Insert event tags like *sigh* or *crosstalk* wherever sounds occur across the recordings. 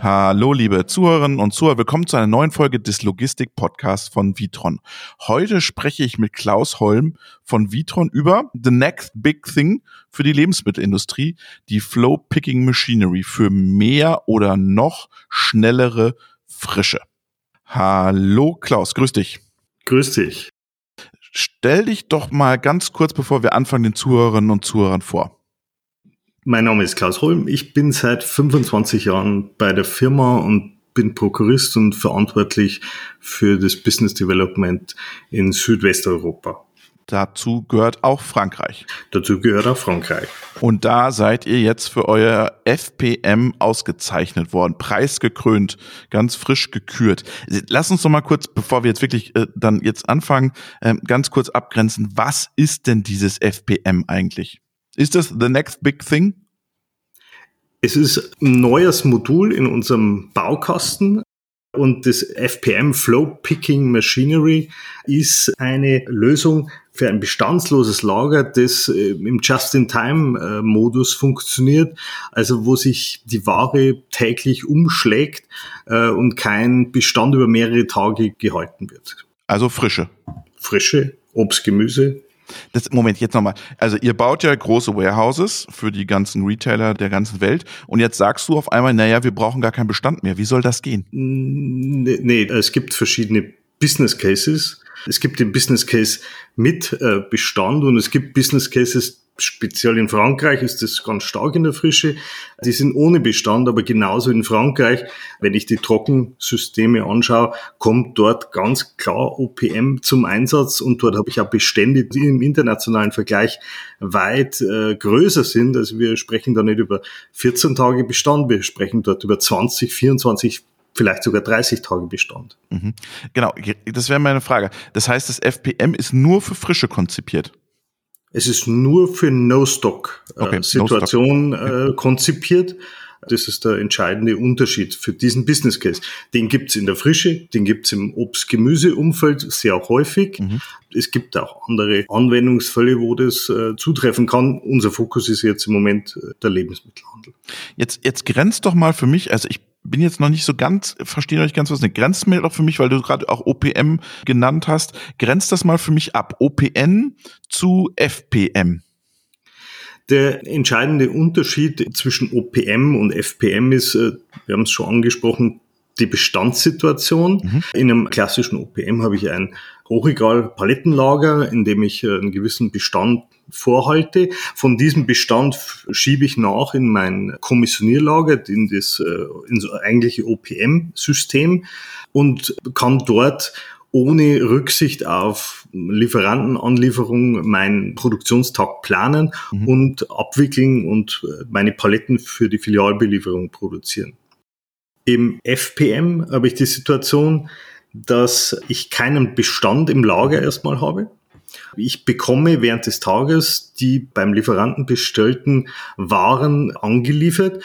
Hallo, liebe Zuhörerinnen und Zuhörer, willkommen zu einer neuen Folge des Logistik-Podcasts von Vitron. Heute spreche ich mit Klaus Holm von Vitron über The Next Big Thing für die Lebensmittelindustrie, die Flow Picking Machinery für mehr oder noch schnellere Frische. Hallo, Klaus, grüß dich. Grüß dich. Stell dich doch mal ganz kurz, bevor wir anfangen, den Zuhörerinnen und Zuhörern vor. Mein Name ist Klaus Holm. Ich bin seit 25 Jahren bei der Firma und bin Prokurist und verantwortlich für das Business Development in Südwesteuropa. Dazu gehört auch Frankreich. Dazu gehört auch Frankreich. Und da seid ihr jetzt für euer FPM ausgezeichnet worden, preisgekrönt, ganz frisch gekürt. Lass uns doch mal kurz, bevor wir jetzt wirklich äh, dann jetzt anfangen, äh, ganz kurz abgrenzen. Was ist denn dieses FPM eigentlich? Ist das the next big thing? Es ist ein neues Modul in unserem Baukasten und das FPM Flow Picking Machinery ist eine Lösung für ein bestandsloses Lager, das äh, im Just-in-Time-Modus funktioniert, also wo sich die Ware täglich umschlägt äh, und kein Bestand über mehrere Tage gehalten wird. Also frische. Frische, Obst, Gemüse, das, Moment, jetzt nochmal. Also ihr baut ja große Warehouses für die ganzen Retailer der ganzen Welt und jetzt sagst du auf einmal, naja, wir brauchen gar keinen Bestand mehr. Wie soll das gehen? Nee, nee es gibt verschiedene Business Cases. Es gibt den Business Case mit äh, Bestand und es gibt Business Cases, speziell in Frankreich ist das ganz stark in der Frische. Die sind ohne Bestand, aber genauso in Frankreich, wenn ich die Trockensysteme anschaue, kommt dort ganz klar OPM zum Einsatz und dort habe ich auch Bestände, die im internationalen Vergleich weit äh, größer sind. Also wir sprechen da nicht über 14 Tage Bestand, wir sprechen dort über 20, 24, vielleicht sogar 30 Tage Bestand. Mhm. Genau, das wäre meine Frage. Das heißt, das FPM ist nur für Frische konzipiert. Es ist nur für No-Stock-Situation okay, no äh, konzipiert. Das ist der entscheidende Unterschied für diesen Business Case. Den gibt's in der Frische, den gibt's im Obst-Gemüse-Umfeld sehr häufig. Mhm. Es gibt auch andere Anwendungsfälle, wo das äh, zutreffen kann. Unser Fokus ist jetzt im Moment äh, der Lebensmittelhandel. Jetzt, jetzt grenzt doch mal für mich, also ich bin jetzt noch nicht so ganz, verstehe noch nicht ganz was eine grenzt mir doch für mich, weil du gerade auch OPM genannt hast. Grenzt das mal für mich ab. OPN zu FPM. Der entscheidende Unterschied zwischen OPM und FPM ist, äh, wir haben es schon angesprochen, die Bestandssituation. Mhm. In einem klassischen OPM habe ich ein Hochregal-Palettenlager, in dem ich äh, einen gewissen Bestand vorhalte. Von diesem Bestand schiebe ich nach in mein Kommissionierlager, in das äh, in so eigentliche OPM-System und kann dort ohne Rücksicht auf Lieferantenanlieferung meinen Produktionstag planen mhm. und abwickeln und äh, meine Paletten für die Filialbelieferung produzieren. Im FPM habe ich die Situation, dass ich keinen Bestand im Lager erstmal habe. Ich bekomme während des Tages die beim Lieferanten bestellten Waren angeliefert,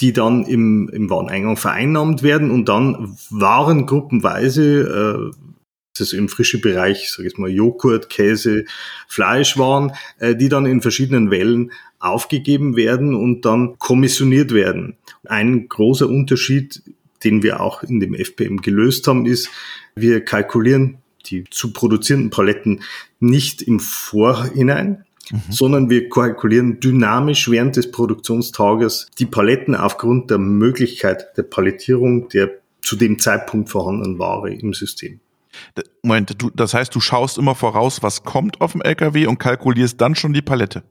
die dann im, im Wareneingang vereinnahmt werden und dann warengruppenweise äh, das ist im frischen Bereich, sage ich mal, Joghurt, Käse, Fleischwaren, äh, die dann in verschiedenen Wellen aufgegeben werden und dann kommissioniert werden. Ein großer Unterschied, den wir auch in dem FPM gelöst haben, ist, wir kalkulieren die zu produzierenden Paletten nicht im Vorhinein, mhm. sondern wir kalkulieren dynamisch während des Produktionstages die Paletten aufgrund der Möglichkeit der Palettierung der zu dem Zeitpunkt vorhandenen Ware im System. Moment, du, das heißt, du schaust immer voraus, was kommt auf dem LKW und kalkulierst dann schon die Palette.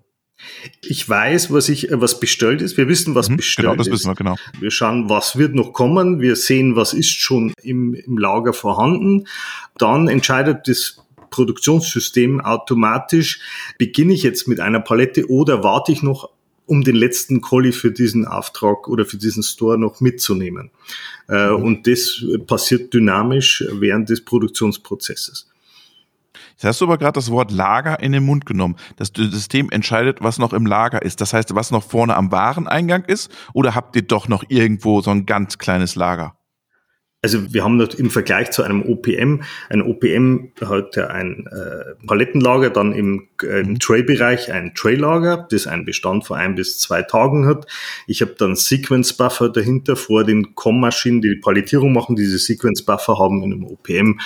Ich weiß, was ich, was bestellt ist. Wir wissen, was mhm, bestellt ist. Genau, das wissen wir, genau. Wir schauen, was wird noch kommen. Wir sehen, was ist schon im, im Lager vorhanden. Dann entscheidet das Produktionssystem automatisch, beginne ich jetzt mit einer Palette oder warte ich noch um den letzten Colli für diesen Auftrag oder für diesen Store noch mitzunehmen. Äh, mhm. Und das passiert dynamisch während des Produktionsprozesses. Jetzt hast du aber gerade das Wort Lager in den Mund genommen. Das System entscheidet, was noch im Lager ist. Das heißt, was noch vorne am Wareneingang ist? Oder habt ihr doch noch irgendwo so ein ganz kleines Lager? Also wir haben im Vergleich zu einem OPM, ein OPM hat ja ein äh, Palettenlager, dann im, äh, im mhm. Tray-Bereich ein Tray-Lager, das einen Bestand von ein bis zwei Tagen hat. Ich habe dann Sequence-Buffer dahinter vor den Com-Maschinen, die die Palettierung machen. Diese Sequence-Buffer haben in einem OPM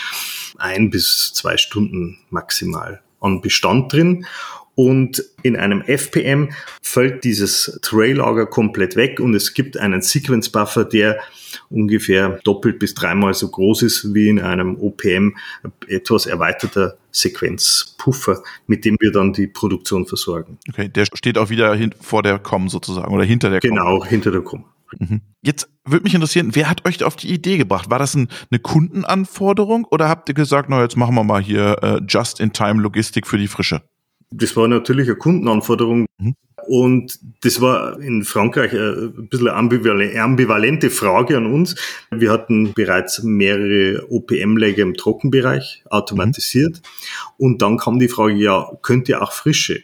ein bis zwei Stunden maximal an Bestand drin. Und in einem FPM fällt dieses Tray-Lager komplett weg und es gibt einen Sequence-Buffer, der ungefähr doppelt bis dreimal so groß ist wie in einem OPM, etwas erweiterter Sequenzpuffer, mit dem wir dann die Produktion versorgen. Okay, der steht auch wieder vor der COM sozusagen oder hinter der COM. Genau, hinter der COM. Mhm. Jetzt würde mich interessieren, wer hat euch auf die Idee gebracht? War das ein, eine Kundenanforderung oder habt ihr gesagt, na jetzt machen wir mal hier äh, Just-in-Time-Logistik für die Frische? Das war natürlich eine Kundenanforderung. Mhm. Und das war in Frankreich ein bisschen eine ambivalente Frage an uns. Wir hatten bereits mehrere OPM-Läger im Trockenbereich automatisiert. Mhm. Und dann kam die Frage, ja, könnt ihr auch frische?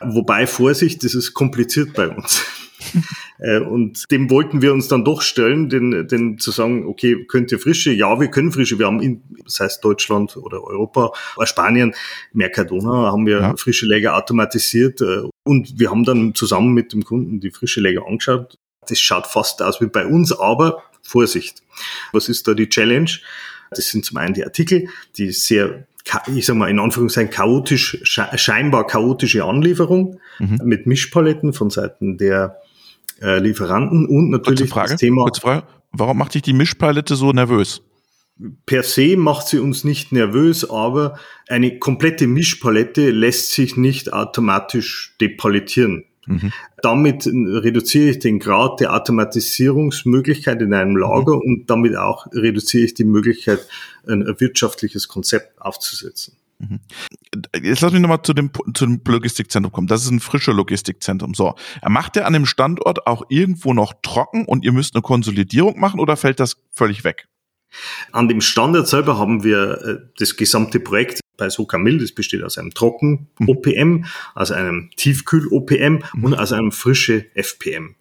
Wobei, Vorsicht, das ist kompliziert bei uns. *laughs* Äh, und dem wollten wir uns dann doch stellen, den, den zu sagen, okay, könnt ihr frische? Ja, wir können frische. Wir haben in, das heißt Deutschland oder Europa oder Spanien, Mercadona, haben wir ja. frische Läger automatisiert. Äh, und wir haben dann zusammen mit dem Kunden die frische Läger angeschaut. Das schaut fast aus wie bei uns, aber Vorsicht. Was ist da die Challenge? Das sind zum einen die Artikel, die sehr ich sag mal in Anführungszeichen chaotisch, scheinbar chaotische Anlieferung mhm. mit Mischpaletten von Seiten der äh, Lieferanten und natürlich Frage, das Thema. Kurze Frage, warum macht dich die Mischpalette so nervös? Per se macht sie uns nicht nervös, aber eine komplette Mischpalette lässt sich nicht automatisch depalettieren. Mhm. Damit reduziere ich den Grad der Automatisierungsmöglichkeit in einem Lager mhm. und damit auch reduziere ich die Möglichkeit, ein wirtschaftliches Konzept aufzusetzen. Mhm. Jetzt lass mich nochmal zu dem, zu dem Logistikzentrum kommen. Das ist ein frischer Logistikzentrum. So. Macht der an dem Standort auch irgendwo noch trocken und ihr müsst eine Konsolidierung machen oder fällt das völlig weg? An dem Standort selber haben wir äh, das gesamte Projekt bei Sokamil, das besteht aus einem Trocken-OPM, mhm. aus einem Tiefkühl-OPM mhm. und aus einem frische FPM.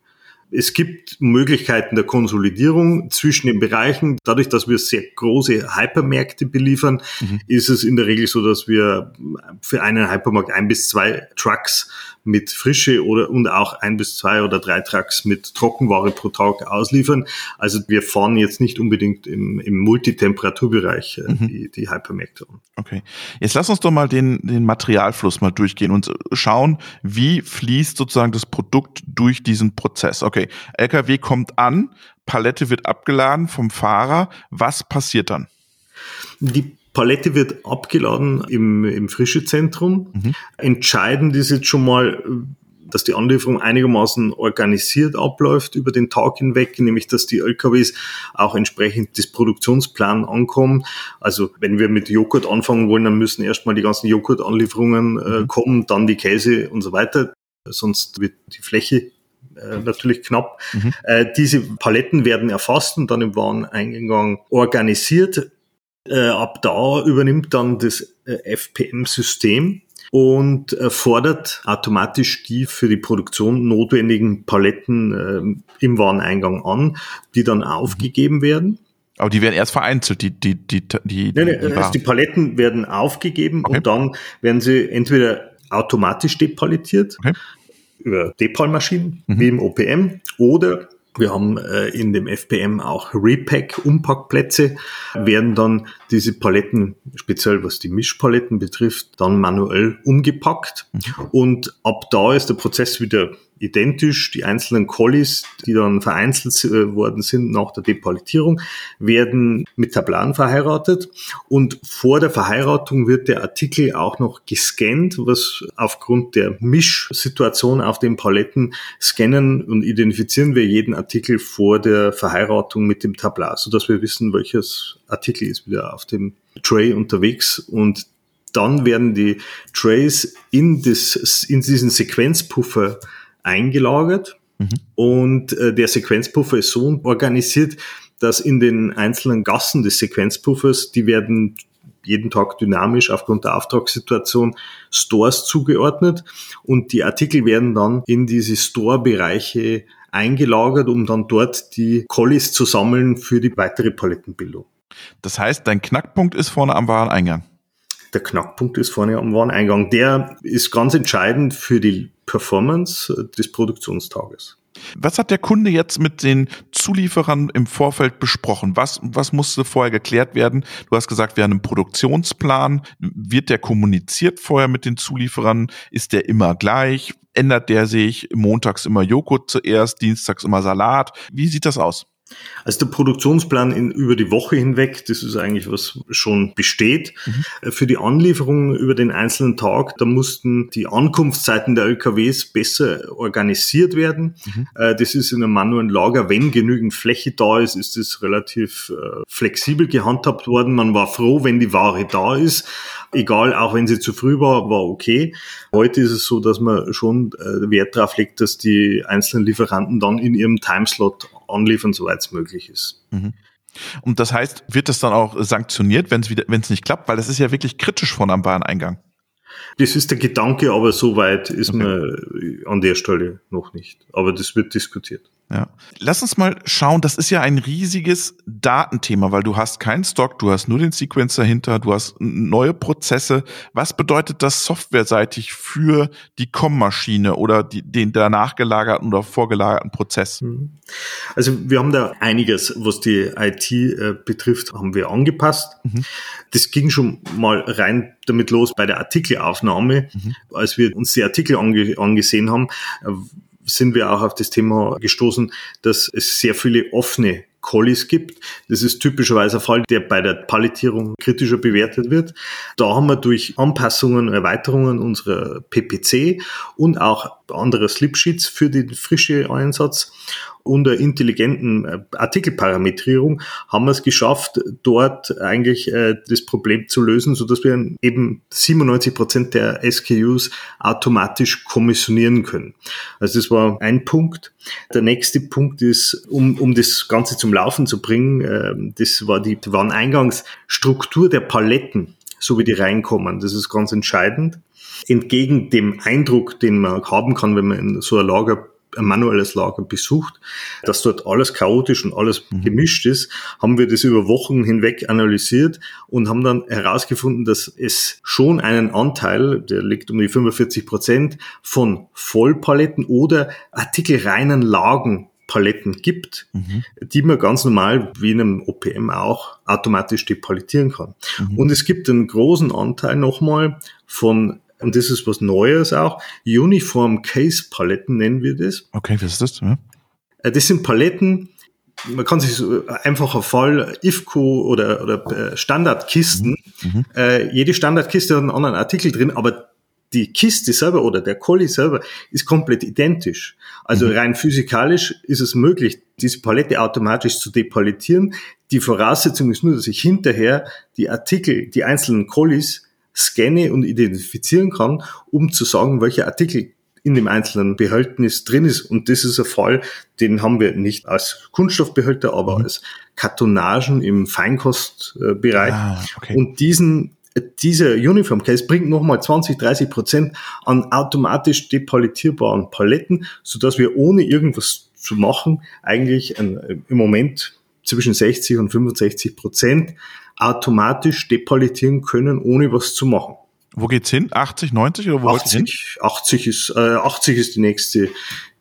Es gibt Möglichkeiten der Konsolidierung zwischen den Bereichen. Dadurch, dass wir sehr große Hypermärkte beliefern, mhm. ist es in der Regel so, dass wir für einen Hypermarkt ein bis zwei Trucks mit Frische oder und auch ein bis zwei oder drei Trucks mit Trockenware pro Tag ausliefern. Also wir fahren jetzt nicht unbedingt im, im Multitemperaturbereich äh, mhm. die, die Hypermärkte an. Okay. Jetzt lass uns doch mal den, den Materialfluss mal durchgehen und schauen, wie fließt sozusagen das Produkt durch diesen Prozess. Okay, LKW kommt an, Palette wird abgeladen vom Fahrer. Was passiert dann? Die Palette wird abgeladen im, im Frischezentrum. Mhm. Entscheidend ist jetzt schon mal, dass die Anlieferung einigermaßen organisiert abläuft über den Tag hinweg, nämlich dass die LKWs auch entsprechend des Produktionsplan ankommen. Also wenn wir mit Joghurt anfangen wollen, dann müssen erstmal die ganzen Joghurt-Anlieferungen äh, mhm. kommen, dann die Käse und so weiter. Sonst wird die Fläche äh, natürlich knapp. Mhm. Äh, diese Paletten werden erfasst und dann im Wareneingang organisiert. Äh, ab da übernimmt dann das äh, FPM-System und äh, fordert automatisch die für die Produktion notwendigen Paletten im Wareneingang an, die dann aufgegeben werden. Aber die werden erst vereinzelt, die, die, die, die, nee, nee, die, also die Paletten werden aufgegeben okay. und dann werden sie entweder automatisch depalettiert okay. Über Depalmaschinen mhm. wie im OPM oder wir haben äh, in dem FPM auch Repack-Umpackplätze, werden dann diese Paletten, speziell was die Mischpaletten betrifft, dann manuell umgepackt. Mhm. Und ab da ist der Prozess wieder identisch. Die einzelnen Collies, die dann vereinzelt äh, worden sind nach der Depalettierung, werden mit Tablan verheiratet. Und vor der Verheiratung wird der Artikel auch noch gescannt, was aufgrund der Mischsituation auf den Paletten scannen und identifizieren wir jeden Artikel vor der Verheiratung mit dem Tablar, sodass wir wissen, welches Artikel ist wieder auf dem Tray unterwegs und dann werden die Trays in, das, in diesen Sequenzpuffer eingelagert mhm. und äh, der Sequenzpuffer ist so organisiert, dass in den einzelnen Gassen des Sequenzpuffers, die werden jeden Tag dynamisch aufgrund der Auftragssituation Stores zugeordnet und die Artikel werden dann in diese Store-Bereiche eingelagert, um dann dort die Collies zu sammeln für die weitere Palettenbildung. Das heißt, dein Knackpunkt ist vorne am Wareneingang. Der Knackpunkt ist vorne am Wareneingang. Der ist ganz entscheidend für die Performance des Produktionstages. Was hat der Kunde jetzt mit den Zulieferern im Vorfeld besprochen? Was, was musste vorher geklärt werden? Du hast gesagt, wir haben einen Produktionsplan. Wird der kommuniziert vorher mit den Zulieferern? Ist der immer gleich? Ändert der sich? Montags immer Joghurt zuerst, dienstags immer Salat? Wie sieht das aus? Also der Produktionsplan in, über die Woche hinweg, das ist eigentlich was schon besteht. Mhm. Für die Anlieferung über den einzelnen Tag, da mussten die Ankunftszeiten der LKWs besser organisiert werden. Mhm. Äh, das ist in einem manuellen Lager, wenn genügend Fläche da ist, ist das relativ äh, flexibel gehandhabt worden. Man war froh, wenn die Ware da ist. Egal, auch wenn sie zu früh war, war okay. Heute ist es so, dass man schon äh, Wert darauf legt, dass die einzelnen Lieferanten dann in ihrem Timeslot anliefern, soweit es möglich ist. Mhm. Und das heißt, wird das dann auch sanktioniert, wenn es wieder, wenn es nicht klappt, weil das ist ja wirklich kritisch von am Wareneingang. Das ist der Gedanke, aber so weit ist okay. man an der Stelle noch nicht. Aber das wird diskutiert. Ja. Lass uns mal schauen, das ist ja ein riesiges Datenthema, weil du hast keinen Stock, du hast nur den Sequencer dahinter, du hast neue Prozesse. Was bedeutet das softwareseitig für die COM-Maschine oder die, den danach gelagerten oder vorgelagerten Prozess? Mhm. Also wir haben da einiges, was die IT äh, betrifft, haben wir angepasst. Mhm. Das ging schon mal rein damit los bei der Artikelaufnahme, mhm. als wir uns die Artikel ange angesehen haben sind wir auch auf das Thema gestoßen, dass es sehr viele offene Collies gibt. Das ist typischerweise ein Fall, der bei der Palettierung kritischer bewertet wird. Da haben wir durch Anpassungen, Erweiterungen unserer PPC und auch anderer Slipsheets für den frische Einsatz unter intelligenten äh, Artikelparametrierung haben wir es geschafft, dort eigentlich äh, das Problem zu lösen, so dass wir eben 97 Prozent der SKUs automatisch kommissionieren können. Also das war ein Punkt. Der nächste Punkt ist, um, um das Ganze zum Laufen zu bringen, äh, das war die Wareneingangsstruktur der Paletten, so wie die reinkommen. Das ist ganz entscheidend entgegen dem Eindruck, den man haben kann, wenn man in so ein Lager ein manuelles Lager besucht, dass dort alles chaotisch und alles mhm. gemischt ist, haben wir das über Wochen hinweg analysiert und haben dann herausgefunden, dass es schon einen Anteil, der liegt um die 45 Prozent, von Vollpaletten oder artikelreinen Lagen Paletten gibt, mhm. die man ganz normal, wie in einem OPM auch, automatisch depalettieren kann. Mhm. Und es gibt einen großen Anteil nochmal von und das ist was Neues auch, Uniform Case Paletten nennen wir das. Okay, was ist das? Ja. Äh, das sind Paletten, man kann sich so einfacher Fall IFCO oder, oder äh, Standardkisten, mhm. mhm. Äh, jede Standardkiste hat einen anderen Artikel drin, aber die Kiste selber oder der Colli selber ist komplett identisch. Also mhm. rein physikalisch ist es möglich, diese Palette automatisch zu depalettieren. Die Voraussetzung ist nur, dass ich hinterher die Artikel, die einzelnen Collis scanne und identifizieren kann, um zu sagen, welcher Artikel in dem einzelnen Behältnis drin ist. Und das ist ein Fall, den haben wir nicht als Kunststoffbehälter, aber mhm. als Kartonagen im Feinkostbereich. Ah, okay. Und diesen dieser Uniform Case bringt nochmal 20, 30 Prozent an automatisch depalettierbaren Paletten, so dass wir ohne irgendwas zu machen eigentlich ein, im Moment zwischen 60 und 65 Prozent automatisch depalettieren können, ohne was zu machen. Wo geht's hin? 80, 90 oder wo 80, 80 ist, äh, 80 ist die nächste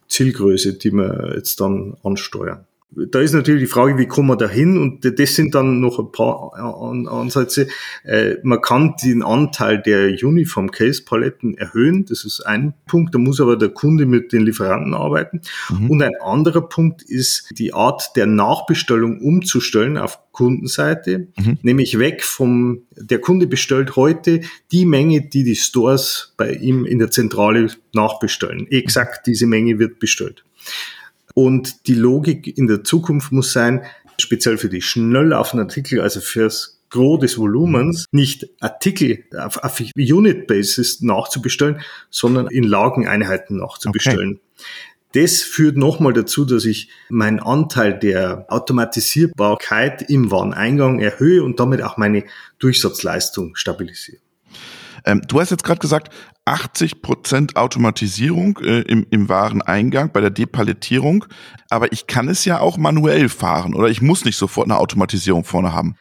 Zielgröße, die wir jetzt dann ansteuern da ist natürlich die Frage, wie kommen wir da hin? Und das sind dann noch ein paar Ansätze. Äh, man kann den Anteil der Uniform Case Paletten erhöhen. Das ist ein Punkt. Da muss aber der Kunde mit den Lieferanten arbeiten. Mhm. Und ein anderer Punkt ist die Art der Nachbestellung umzustellen auf Kundenseite, mhm. nämlich weg vom, der Kunde bestellt heute die Menge, die die Stores bei ihm in der Zentrale nachbestellen. Exakt diese Menge wird bestellt. Und die Logik in der Zukunft muss sein, speziell für die schnell laufenden Artikel, also fürs Gros des Volumens, nicht Artikel auf, auf Unit-Basis nachzubestellen, sondern in Lageneinheiten nachzubestellen. Okay. Das führt nochmal dazu, dass ich meinen Anteil der Automatisierbarkeit im Wareneingang erhöhe und damit auch meine Durchsatzleistung stabilisiere. Ähm, du hast jetzt gerade gesagt, 80 Prozent Automatisierung äh, im, im Wareneingang bei der Depalettierung, aber ich kann es ja auch manuell fahren oder ich muss nicht sofort eine Automatisierung vorne haben.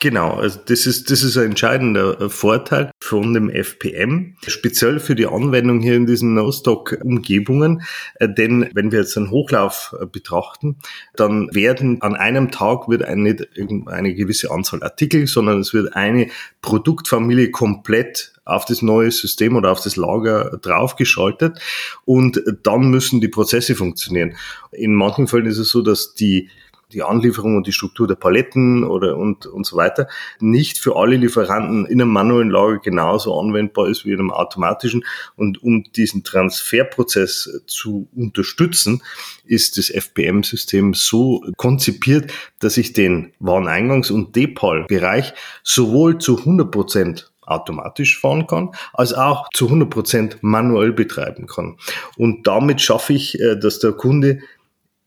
Genau, also das ist, das ist ein entscheidender äh, Vorteil von dem FPM, speziell für die Anwendung hier in diesen No-Stock-Umgebungen. Äh, denn wenn wir jetzt einen Hochlauf äh, betrachten, dann werden an einem Tag wird eine, nicht eine gewisse Anzahl Artikel, sondern es wird eine Produktfamilie komplett auf das neue System oder auf das Lager draufgeschaltet und dann müssen die Prozesse funktionieren. In manchen Fällen ist es so, dass die die Anlieferung und die Struktur der Paletten oder und, und so weiter nicht für alle Lieferanten in einem manuellen Lager genauso anwendbar ist wie in einem automatischen. Und um diesen Transferprozess zu unterstützen, ist das FPM-System so konzipiert, dass ich den Wareneingangs- und Depal-Bereich sowohl zu 100 Prozent automatisch fahren kann, als auch zu 100 Prozent manuell betreiben kann. Und damit schaffe ich, äh, dass der Kunde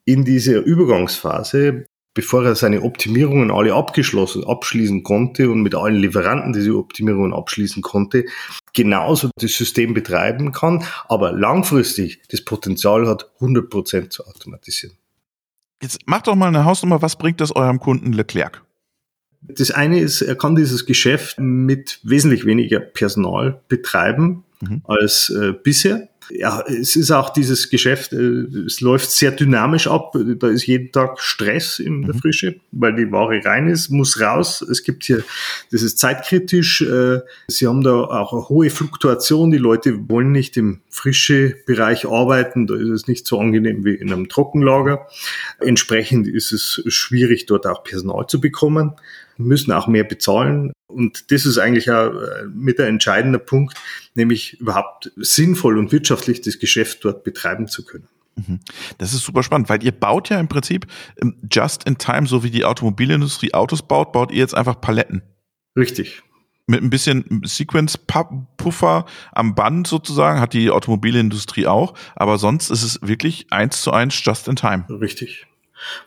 in dieser Übergangsphase, bevor er seine Optimierungen alle abgeschlossen, abschließen konnte und mit allen Lieferanten diese Optimierungen abschließen konnte, genauso das System betreiben kann, aber langfristig das Potenzial hat, 100 Prozent zu automatisieren. Jetzt macht doch mal eine Hausnummer, was bringt das eurem Kunden Leclerc? Das eine ist, er kann dieses Geschäft mit wesentlich weniger Personal betreiben mhm. als äh, bisher ja, es ist auch dieses Geschäft, äh, es läuft sehr dynamisch ab. Da ist jeden Tag Stress in der mhm. Frische, weil die Ware rein ist, muss raus. Es gibt hier, das ist zeitkritisch. Äh, sie haben da auch eine hohe Fluktuation. Die Leute wollen nicht im frische Bereich arbeiten. Da ist es nicht so angenehm wie in einem Trockenlager. Entsprechend ist es schwierig, dort auch Personal zu bekommen müssen auch mehr bezahlen. Und das ist eigentlich auch äh, mit der entscheidende Punkt, nämlich überhaupt sinnvoll und wirtschaftlich das Geschäft dort betreiben zu können. Mhm. Das ist super spannend, weil ihr baut ja im Prinzip ähm, just in time, so wie die Automobilindustrie Autos baut, baut ihr jetzt einfach Paletten. Richtig. Mit ein bisschen Sequence-Puffer am Band sozusagen, hat die Automobilindustrie auch, aber sonst ist es wirklich eins zu eins just in time. Richtig.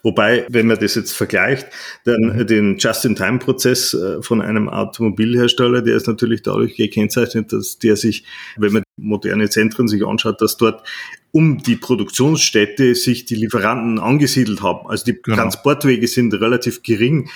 Wobei, wenn man das jetzt vergleicht, dann mhm. den Just-in-Time-Prozess äh, von einem Automobilhersteller, der ist natürlich dadurch gekennzeichnet, dass der sich, wenn man moderne Zentren sich anschaut, dass dort um die Produktionsstätte sich die Lieferanten angesiedelt haben. Also die genau. Transportwege sind relativ gering.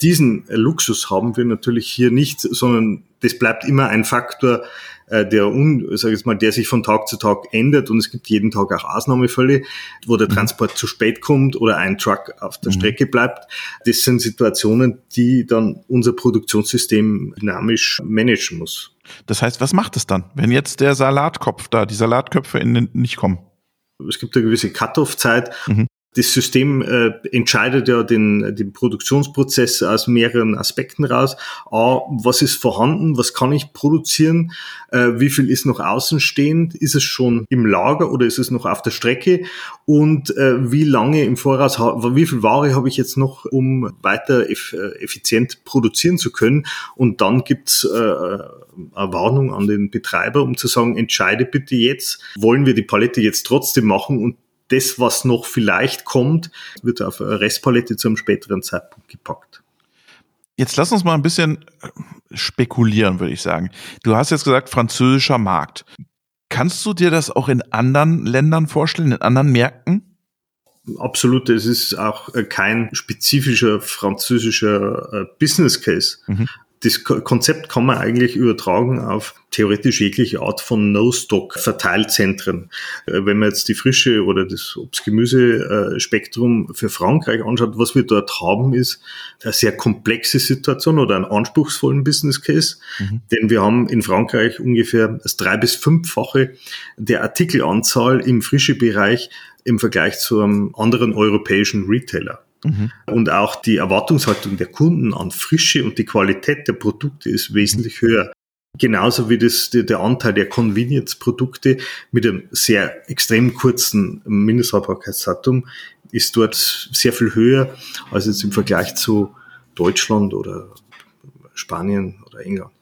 Diesen Luxus haben wir natürlich hier nicht, sondern das bleibt immer ein Faktor, äh, der, un, sag ich jetzt mal, der sich von Tag zu Tag ändert und es gibt jeden Tag auch Ausnahmefälle, wo der mhm. Transport zu spät kommt oder ein Truck auf der mhm. Strecke bleibt. Das sind Situationen, die dann unser Produktionssystem dynamisch managen muss. Das heißt, was macht es dann, wenn jetzt der Salatkopf da, die Salatköpfe in den, nicht kommen? Es gibt eine gewisse Cut-off-Zeit, mhm das System äh, entscheidet ja den, den Produktionsprozess aus mehreren Aspekten raus. A, was ist vorhanden, was kann ich produzieren, äh, wie viel ist noch außenstehend, ist es schon im Lager oder ist es noch auf der Strecke und äh, wie lange im Voraus, wie viel Ware habe ich jetzt noch, um weiter eff äh, effizient produzieren zu können. Und dann gibt's äh, eine Warnung an den Betreiber, um zu sagen, entscheide bitte jetzt, wollen wir die Palette jetzt trotzdem machen und das, was noch vielleicht kommt, wird auf eine Restpalette zu einem späteren Zeitpunkt gepackt. Jetzt lass uns mal ein bisschen äh, spekulieren, würde ich sagen. Du hast jetzt gesagt, französischer Markt. Kannst du dir das auch in anderen Ländern vorstellen, in anderen Märkten? Absolut, es ist auch äh, kein spezifischer französischer äh, Business Case. Mhm das Konzept kann man eigentlich übertragen auf theoretisch jegliche Art von No-Stock-Verteilzentren. Äh, wenn man jetzt die Frische oder das Obst-Gemüse-Spektrum für Frankreich anschaut, was wir dort haben, ist eine sehr komplexe Situation oder einen anspruchsvollen Business Case. Mhm. Denn wir haben in Frankreich ungefähr das drei- bis fünffache der Artikelanzahl im Frische-Bereich im Vergleich zu einem anderen europäischen Retailer. Mhm. Und auch die Erwartungshaltung der Kunden an Frische und die Qualität der Produkte ist wesentlich höher. Genauso wie das, der Anteil der Convenience-Produkte mit einem sehr extrem kurzen Mindesthaltbarkeitsdatum ist dort sehr viel höher als jetzt im Vergleich zu Deutschland oder Spanien oder England.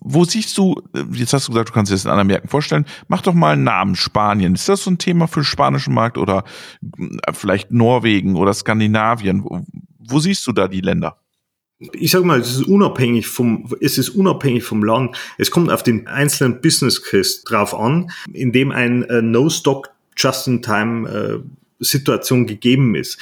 Wo siehst du, jetzt hast du gesagt, du kannst dir das in anderen Märkten vorstellen, mach doch mal einen Namen, Spanien. Ist das so ein Thema für den spanischen Markt oder äh, vielleicht Norwegen oder Skandinavien? Wo, siehst du da die Länder? ich sage mal, es ist unabhängig vom, es ist unabhängig vom Land. Es kommt auf den einzelnen Business Case drauf an, in dem ein äh, No-Stock Just-in-Time äh, Situation gegeben ist.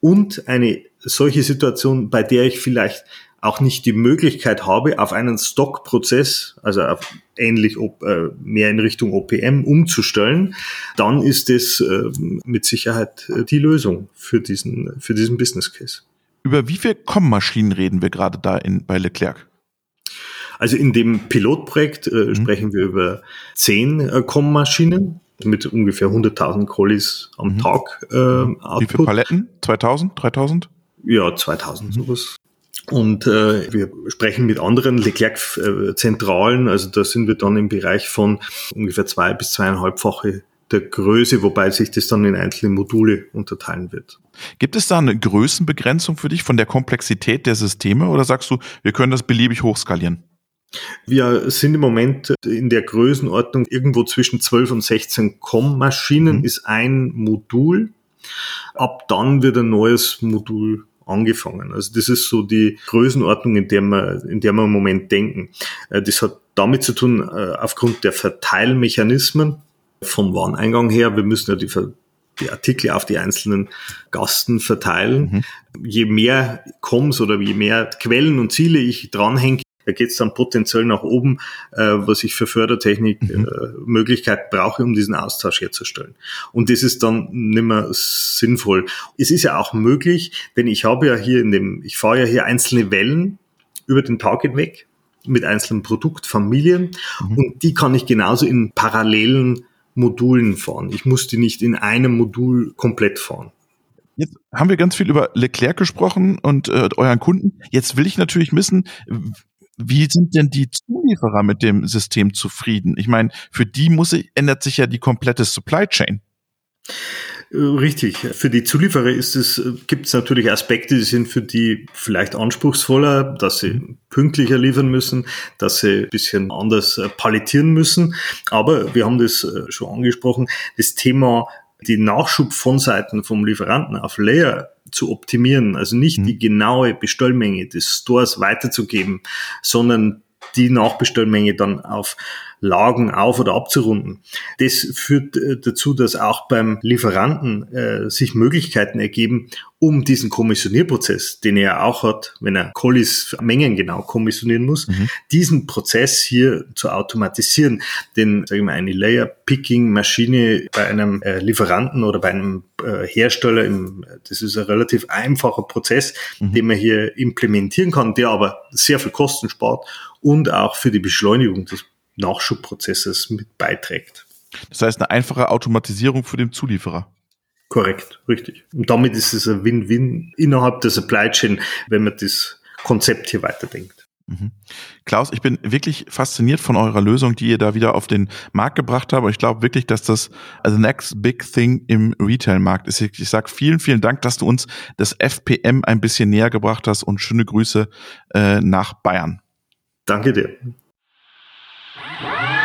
Und eine solche Situation, bei der ich vielleicht auch nicht die Möglichkeit habe, auf einen Stock-Prozess, also auf ähnlich äh, mehr in Richtung OPM umzustellen, dann ist es äh, mit Sicherheit äh, die Lösung für diesen, für diesen Business Case. Über wie viele Com-Maschinen reden wir gerade da in, bei Leclerc? Also in dem Pilotprojekt äh, mhm. sprechen wir über zehn äh, Com-Maschinen mit ungefähr 100.000 Collies am mhm. Tag. Äh, wie viele Paletten? 2000, 3000? Ja, 2000 mhm. sowas. Und äh, wir sprechen mit anderen Leclerc-Zentralen, also da sind wir dann im Bereich von ungefähr zwei bis zweieinhalbfache der Größe, wobei sich das dann in einzelne Module unterteilen wird. Gibt es da eine Größenbegrenzung für dich von der Komplexität der Systeme oder sagst du, wir können das beliebig hochskalieren? Wir sind im Moment in der Größenordnung irgendwo zwischen 12 und 16 COM-Maschinen mhm. ist ein Modul. Ab dann wird ein neues Modul angefangen. Also das ist so die Größenordnung, in der wir, in der wir im Moment denken. Äh, das hat damit zu tun, äh, aufgrund der Verteilmechanismen, vom Wareneingang her. Wir müssen ja die, die Artikel auf die einzelnen Gasten verteilen. Mhm. Je mehr Koms oder je mehr Quellen und Ziele ich dranhänge, da geht es dann potenziell nach oben, äh, was ich für Fördertechnik mhm. äh, Möglichkeit brauche, um diesen Austausch herzustellen. Und das ist dann nicht mehr sinnvoll. Es ist ja auch möglich, denn ich habe ja hier in dem, ich fahre ja hier einzelne Wellen über den Tag hinweg mit einzelnen Produktfamilien mhm. und die kann ich genauso in parallelen Modulen fahren. Ich muss die nicht in einem Modul komplett fahren. Jetzt haben wir ganz viel über Leclerc gesprochen und äh, euren Kunden. Jetzt will ich natürlich wissen, wie sind denn die Zulieferer mit dem System zufrieden? Ich meine, für die muss ändert sich ja die komplette Supply Chain. Äh, richtig. Für die Zulieferer ist es, äh, gibt es natürlich Aspekte, die sind für die vielleicht anspruchsvoller, dass sie mhm. pünktlicher liefern müssen, dass sie ein bisschen anders äh, palettieren müssen. Aber wir haben das schon angesprochen, das Thema die Nachschub von Seiten vom Lieferanten auf Layer zu optimieren, also nicht mhm. die genaue Bestellmenge des Stores weiterzugeben, sondern die Nachbestellmenge dann auf Lagen auf- oder abzurunden. Das führt äh, dazu, dass auch beim Lieferanten äh, sich Möglichkeiten ergeben, um diesen Kommissionierprozess, den er auch hat, wenn er Collis mengengenau kommissionieren muss, mhm. diesen Prozess hier zu automatisieren. Denn sagen wir, eine Layer-Picking-Maschine bei einem äh, Lieferanten oder bei einem äh, Hersteller, im, das ist ein relativ einfacher Prozess, mhm. den man hier implementieren kann, der aber sehr viel Kosten spart und auch für die Beschleunigung des Nachschubprozesses mit beiträgt. Das heißt, eine einfache Automatisierung für den Zulieferer. Korrekt, richtig. Und damit ist es ein Win-Win innerhalb der Supply Chain, wenn man das Konzept hier weiterdenkt. Mhm. Klaus, ich bin wirklich fasziniert von eurer Lösung, die ihr da wieder auf den Markt gebracht habt. Ich glaube wirklich, dass das the next big thing im Retail-Markt ist. Ich sage vielen, vielen Dank, dass du uns das FPM ein bisschen näher gebracht hast und schöne Grüße äh, nach Bayern. Danke dir. Yeah.